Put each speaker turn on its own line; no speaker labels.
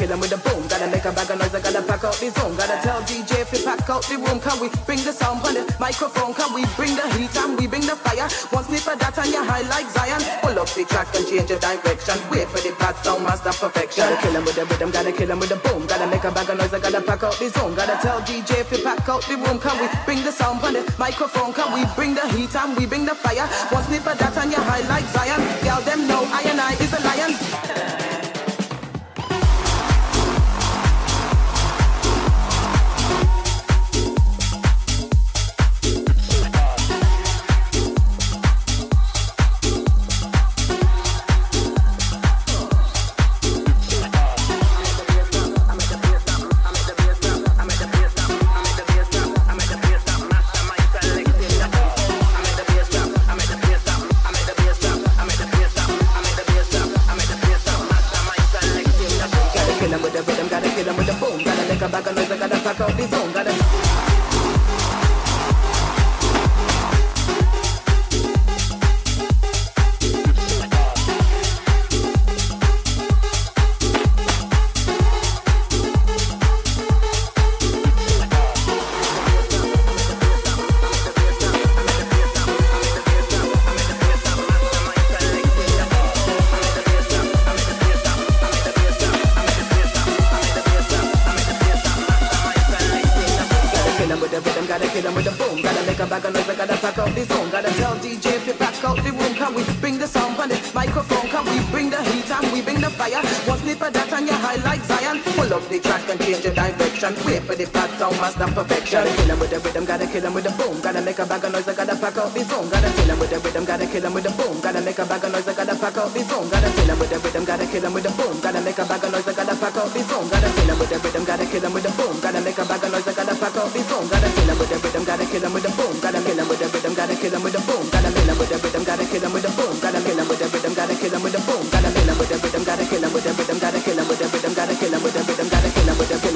kill him
with a boom. Gotta make a bag of noise, I gotta pack out the zone. Gotta tell DJ if you pack out the room, can we bring the sound on the microphone? Can we bring the heat and we bring the fire? One sniff of that and you're high like Zion. Pull up the track and change the direction. Wait for the bad sound, master perfection. Gotta kill him with the
rhythm,
gotta
kill him with a boom.
Gotta make a bag of noise,
I gotta pack
out the zone. Gotta tell DJ if you pack out the room, can we bring the sound on the microphone? Can we bring the heat and we bring the fire? One sniff of that and you're high like Zion. Girl, them no I and I is a lion.
Kill 'em with the rhythm, gotta kill 'em with the boom. Gotta make make 'em back on
I gotta
pack up the zone. Gotta
tell DJ if you pack out the room. Can we
bring the
sound on the microphone? Can we
bring the
heat and we bring the fire? One snip of that and you high like Zion. Pull up the track and change the direction. Wait for the bad sound, master perfection. Gotta
kill 'em with the rhythm, gotta kill 'em with the boom. Gotta make make 'em back on I gotta pack up the zone. Gotta tell 'em with the rhythm, gotta kill 'em with the boom. Gotta make make 'em back on I gotta pack up the zone. Gotta tell 'em with the rhythm, gotta
kill 'em with the boom. Gotta make make 'em back on I gotta pack up the zone. Gotta tell 'em with the rhythm, gotta kill 'em with the boom. Gotta make make 'em back on I gotta pack up the zone from. Gotta
kill him with the rhythm, gotta kill him with
the boom.
Gotta kill him with the rhythm, gotta kill him with the boom. Gotta kill him with the rhythm, gotta kill him with the boom. Gotta kill him with the rhythm, gotta kill him with the boom. Gotta kill him with the rhythm, gotta kill him with the rhythm, gotta kill him
with the
rhythm, gotta kill him with the rhythm, gotta kill him with the rhythm.